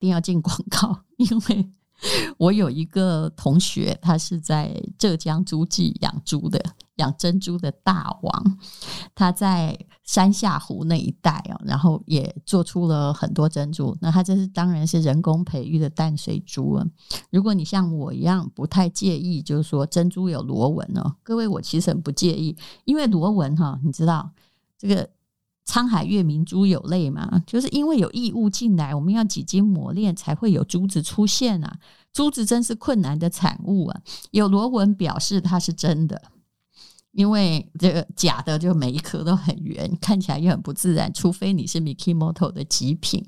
一定要进广告，因为我有一个同学，他是在浙江诸暨养猪的，养珍珠的大王，他在山下湖那一带哦，然后也做出了很多珍珠。那他这是当然是人工培育的淡水猪啊。如果你像我一样不太介意，就是说珍珠有螺纹哦，各位我其实很不介意，因为螺纹哈，你知道这个。沧海月明珠有泪嘛，就是因为有异物进来，我们要几经磨练才会有珠子出现啊。珠子真是困难的产物啊，有螺纹表示它是真的，因为这个假的就每一颗都很圆，看起来又很不自然。除非你是 Mikimoto 的极品。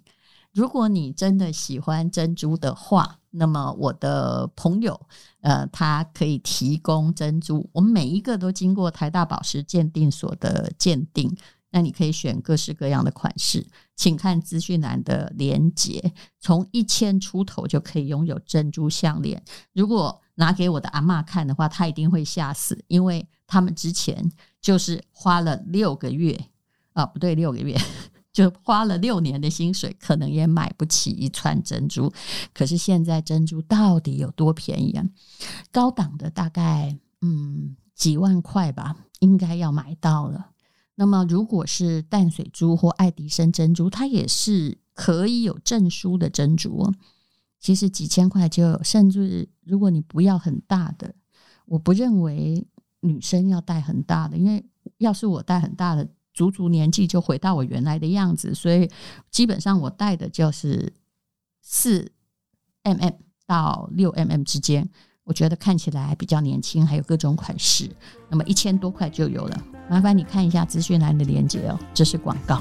如果你真的喜欢珍珠的话，那么我的朋友呃，他可以提供珍珠，我们每一个都经过台大宝石鉴定所的鉴定。那你可以选各式各样的款式，请看资讯栏的连接。从一千出头就可以拥有珍珠项链。如果拿给我的阿嬷看的话，她一定会吓死，因为他们之前就是花了六个月啊，不对，六个月 就花了六年的薪水，可能也买不起一串珍珠。可是现在珍珠到底有多便宜啊？高档的大概嗯几万块吧，应该要买到了。那么，如果是淡水珠或爱迪生珍珠，它也是可以有证书的珍珠。其实几千块就有，甚至如果你不要很大的，我不认为女生要戴很大的，因为要是我戴很大的，足足年纪就回到我原来的样子。所以基本上我戴的就是四 mm 到六 mm 之间。我觉得看起来比较年轻，还有各种款式，那么一千多块就有了。麻烦你看一下资讯栏的链接哦，这是广告。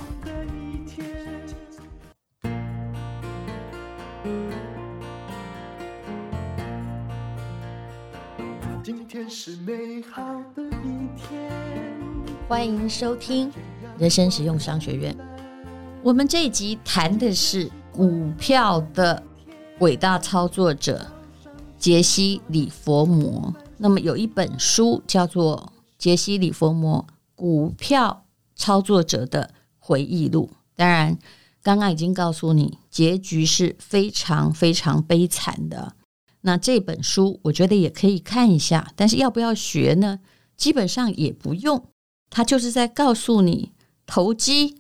今天是美好的一天，欢迎收听人生实用商学院。我们这一集谈的是股票的伟大操作者。杰西·李佛摩，那么有一本书叫做《杰西·李佛摩股票操作者的回忆录》。当然，刚刚已经告诉你，结局是非常非常悲惨的。那这本书我觉得也可以看一下，但是要不要学呢？基本上也不用。他就是在告诉你，投机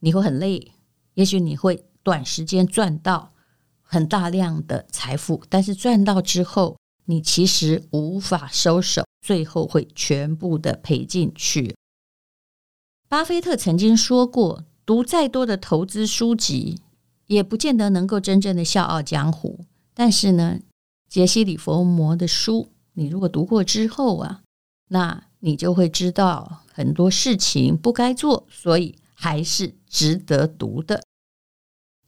你会很累，也许你会短时间赚到。很大量的财富，但是赚到之后，你其实无法收手，最后会全部的赔进去。巴菲特曾经说过，读再多的投资书籍，也不见得能够真正的笑傲江湖。但是呢，杰西·李佛摩的书，你如果读过之后啊，那你就会知道很多事情不该做，所以还是值得读的。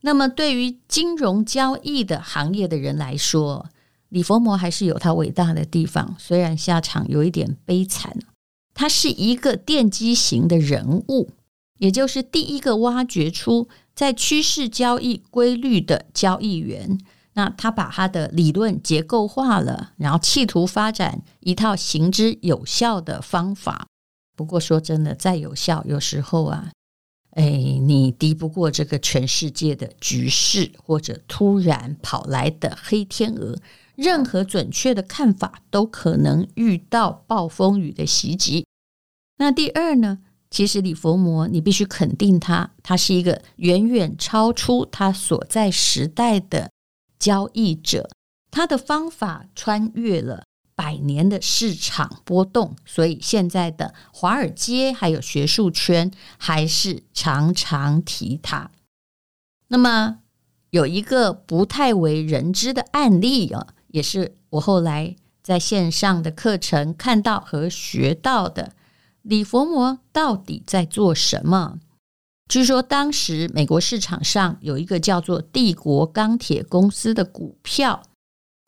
那么，对于金融交易的行业的人来说，李佛摩还是有他伟大的地方，虽然下场有一点悲惨。他是一个奠基型的人物，也就是第一个挖掘出在趋势交易规律的交易员。那他把他的理论结构化了，然后企图发展一套行之有效的方法。不过说真的，再有效，有时候啊。哎，你敌不过这个全世界的局势，或者突然跑来的黑天鹅。任何准确的看法都可能遇到暴风雨的袭击。那第二呢？其实李佛摩，你必须肯定他，他是一个远远超出他所在时代的交易者。他的方法穿越了。百年的市场波动，所以现在的华尔街还有学术圈还是常常提它。那么有一个不太为人知的案例啊，也是我后来在线上的课程看到和学到的。李佛摩到底在做什么？据说当时美国市场上有一个叫做帝国钢铁公司的股票。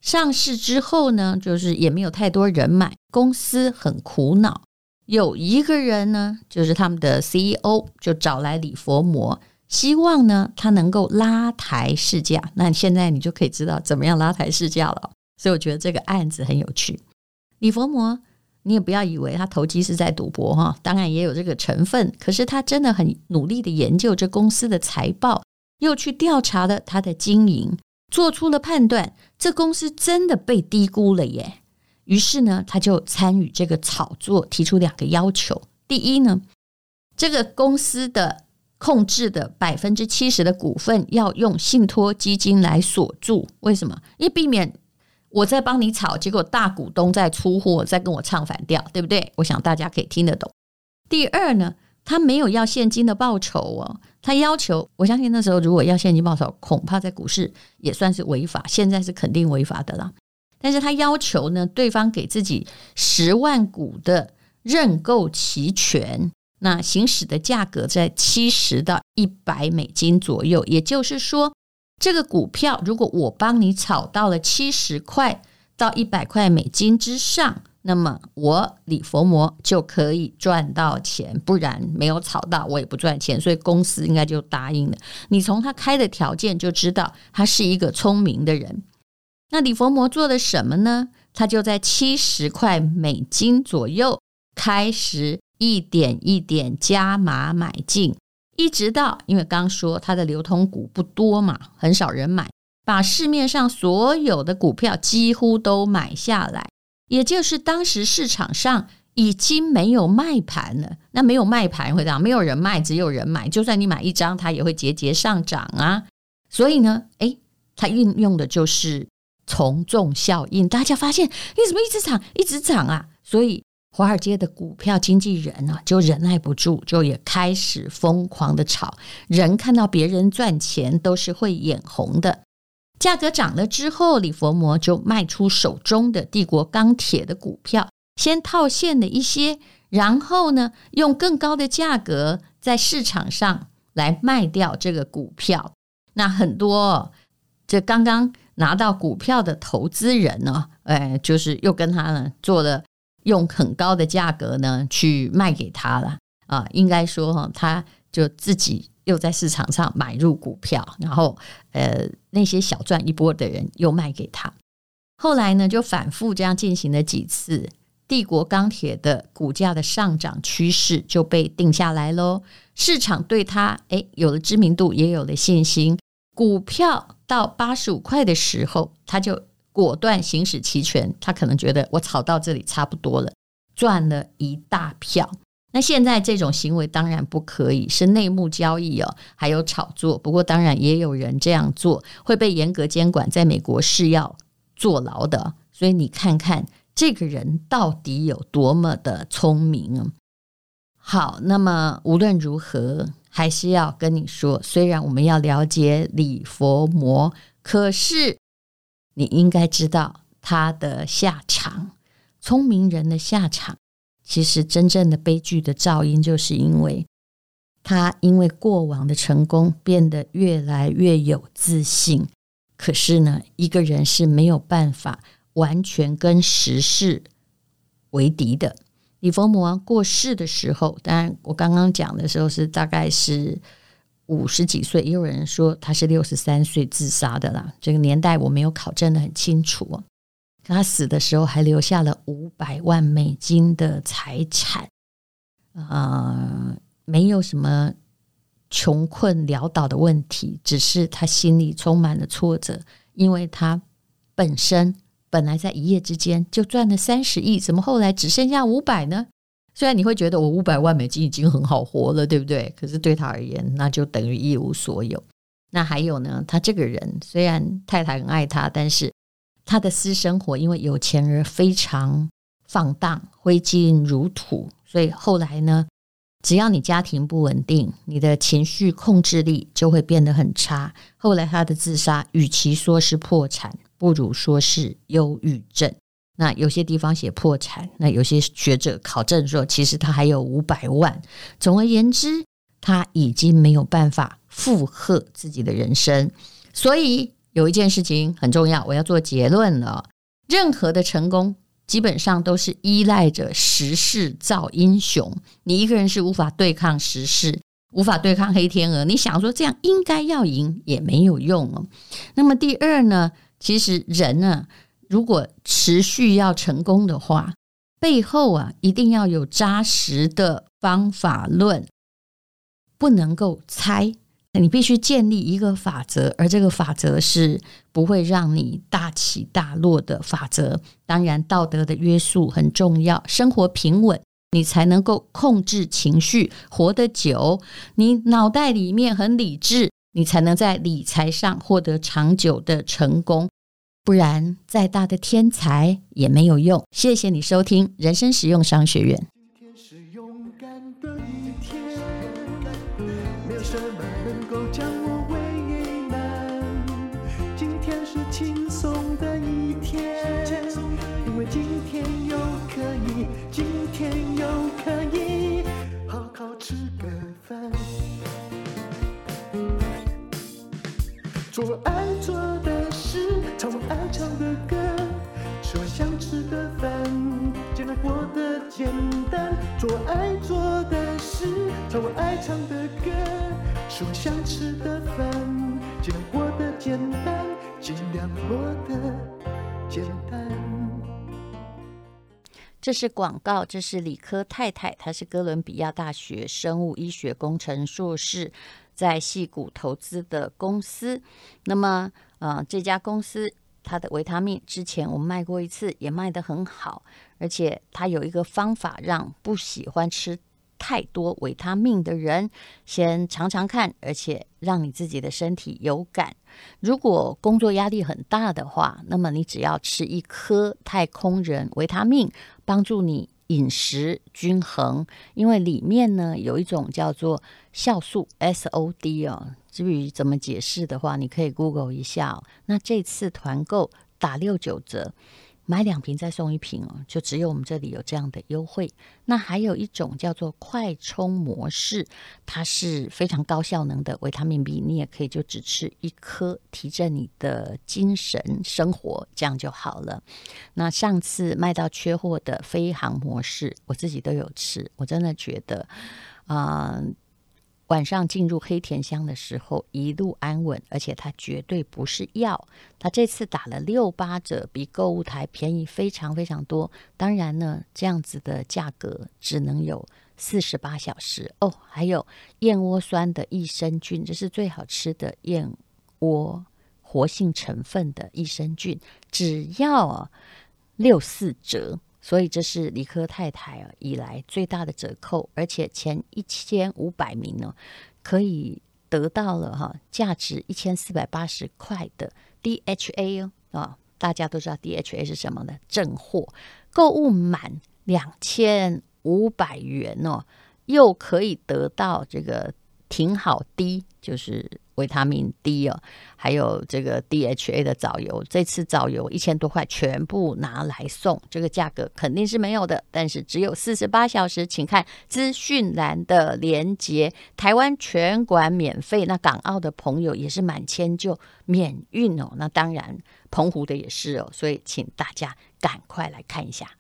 上市之后呢，就是也没有太多人买，公司很苦恼。有一个人呢，就是他们的 CEO，就找来李佛摩，希望呢他能够拉抬市价。那现在你就可以知道怎么样拉抬市价了。所以我觉得这个案子很有趣。李佛摩，你也不要以为他投机是在赌博哈，当然也有这个成分。可是他真的很努力的研究这公司的财报，又去调查了他的经营，做出了判断，这公司真的被低估了耶。于是呢，他就参与这个炒作，提出两个要求：第一呢，这个公司的控制的百分之七十的股份要用信托基金来锁住，为什么？因为避免我在帮你炒，结果大股东在出货，在跟我唱反调，对不对？我想大家可以听得懂。第二呢，他没有要现金的报酬哦，他要求，我相信那时候如果要现金报酬，恐怕在股市也算是违法，现在是肯定违法的啦。但是他要求呢，对方给自己十万股的认购期权，那行使的价格在七十到一百美金左右。也就是说，这个股票如果我帮你炒到了七十块到一百块美金之上，那么我李佛摩就可以赚到钱，不然没有炒到我也不赚钱。所以公司应该就答应了。你从他开的条件就知道，他是一个聪明的人。那李佛摩做了什么呢？他就在七十块美金左右开始一点一点加码买进，一直到因为刚说他的流通股不多嘛，很少人买，把市面上所有的股票几乎都买下来，也就是当时市场上已经没有卖盘了。那没有卖盘会这样，没有人卖，只有人买，就算你买一张，它也会节节上涨啊。所以呢，诶，它运用的就是。从众效应，大家发现你怎么一直涨，一直涨啊？所以华尔街的股票经纪人啊，就忍耐不住，就也开始疯狂的炒。人看到别人赚钱，都是会眼红的。价格涨了之后，李佛摩就卖出手中的帝国钢铁的股票，先套现了一些，然后呢，用更高的价格在市场上来卖掉这个股票。那很多这刚刚。拿到股票的投资人呢，哎，就是又跟他呢做了用很高的价格呢去卖给他了啊，应该说哈，他就自己又在市场上买入股票，然后呃那些小赚一波的人又卖给他，后来呢就反复这样进行了几次，帝国钢铁的股价的上涨趋势就被定下来喽，市场对他哎有了知名度，也有了信心，股票。到八十五块的时候，他就果断行使期权。他可能觉得我炒到这里差不多了，赚了一大票。那现在这种行为当然不可以，是内幕交易哦，还有炒作。不过当然也有人这样做，会被严格监管，在美国是要坐牢的。所以你看看这个人到底有多么的聪明！好，那么无论如何。还是要跟你说，虽然我们要了解李佛摩，可是你应该知道他的下场。聪明人的下场，其实真正的悲剧的噪音，就是因为他因为过往的成功变得越来越有自信。可是呢，一个人是没有办法完全跟时势为敌的。李佛摩过世的时候，当然我刚刚讲的时候是大概是五十几岁，也有人说他是六十三岁自杀的啦。这个年代我没有考证得很清楚。他死的时候还留下了五百万美金的财产，呃，没有什么穷困潦倒的问题，只是他心里充满了挫折，因为他本身。本来在一夜之间就赚了三十亿，怎么后来只剩下五百呢？虽然你会觉得我五百万美金已经很好活了，对不对？可是对他而言，那就等于一无所有。那还有呢？他这个人虽然太太很爱他，但是他的私生活因为有钱而非常放荡、挥金如土，所以后来呢，只要你家庭不稳定，你的情绪控制力就会变得很差。后来他的自杀，与其说是破产。不如说是忧郁症。那有些地方写破产，那有些学者考证说，其实他还有五百万。总而言之，他已经没有办法负荷自己的人生。所以有一件事情很重要，我要做结论了：任何的成功，基本上都是依赖着时势造英雄。你一个人是无法对抗时势，无法对抗黑天鹅。你想说这样应该要赢也没有用哦。那么第二呢？其实人呢，如果持续要成功的话，背后啊一定要有扎实的方法论，不能够猜，你必须建立一个法则，而这个法则是不会让你大起大落的法则。当然，道德的约束很重要，生活平稳，你才能够控制情绪，活得久。你脑袋里面很理智，你才能在理财上获得长久的成功。不然，再大的天才也没有用。谢谢你收听人生实用商学院。什么能够将我简单，做爱做的事，唱我爱唱的歌，吃我想吃的饭，尽量过得简单，尽量过得简单。这是广告，这是理科太太，她是哥伦比亚大学生物医学工程硕士，在戏谷投资的公司。那么。呃，这家公司它的维他命之前我们卖过一次，也卖得很好，而且它有一个方法，让不喜欢吃太多维他命的人先尝尝看，而且让你自己的身体有感。如果工作压力很大的话，那么你只要吃一颗太空人维他命，帮助你。饮食均衡，因为里面呢有一种叫做酵素 SOD 哦，至于怎么解释的话，你可以 Google 一下。那这次团购打六九折。买两瓶再送一瓶哦，就只有我们这里有这样的优惠。那还有一种叫做快充模式，它是非常高效能的维他命 B，你也可以就只吃一颗，提振你的精神生活，这样就好了。那上次卖到缺货的飞航模式，我自己都有吃，我真的觉得，啊、呃。晚上进入黑甜乡的时候，一路安稳，而且它绝对不是药。它这次打了六八折，比购物台便宜非常非常多。当然呢，这样子的价格只能有四十八小时哦。还有燕窝酸的益生菌，这是最好吃的燕窝活性成分的益生菌，只要六四折。所以这是理科太太以来最大的折扣，而且前一千五百名呢，可以得到了哈价值一千四百八十块的 DHA 哦啊，大家都知道 DHA 是什么呢？正货，购物满两千五百元哦，又可以得到这个挺好滴就是。维他命 D 哦，还有这个 DHA 的藻油，这次藻油一千多块全部拿来送，这个价格肯定是没有的，但是只有四十八小时，请看资讯栏的连接。台湾全馆免费，那港澳的朋友也是满千就免运哦，那当然澎湖的也是哦，所以请大家赶快来看一下。